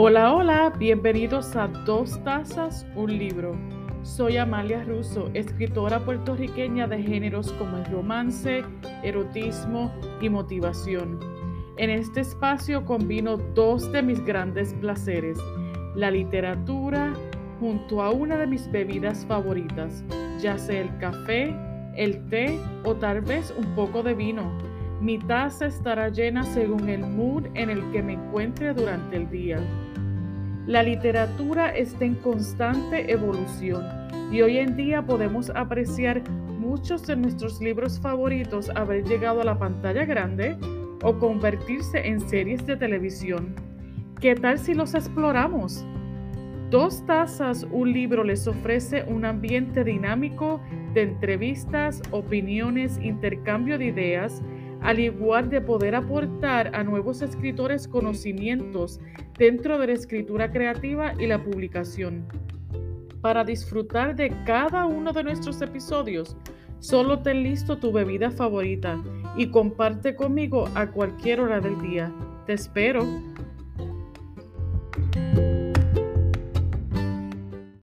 Hola, hola, bienvenidos a Dos Tazas, un libro. Soy Amalia Russo, escritora puertorriqueña de géneros como el romance, erotismo y motivación. En este espacio combino dos de mis grandes placeres, la literatura junto a una de mis bebidas favoritas, ya sea el café, el té o tal vez un poco de vino. Mi taza estará llena según el mood en el que me encuentre durante el día. La literatura está en constante evolución y hoy en día podemos apreciar muchos de nuestros libros favoritos haber llegado a la pantalla grande o convertirse en series de televisión. ¿Qué tal si los exploramos? Dos Tazas, un libro les ofrece un ambiente dinámico de entrevistas, opiniones, intercambio de ideas, al igual de poder aportar a nuevos escritores conocimientos dentro de la escritura creativa y la publicación. Para disfrutar de cada uno de nuestros episodios, solo ten listo tu bebida favorita y comparte conmigo a cualquier hora del día. Te espero.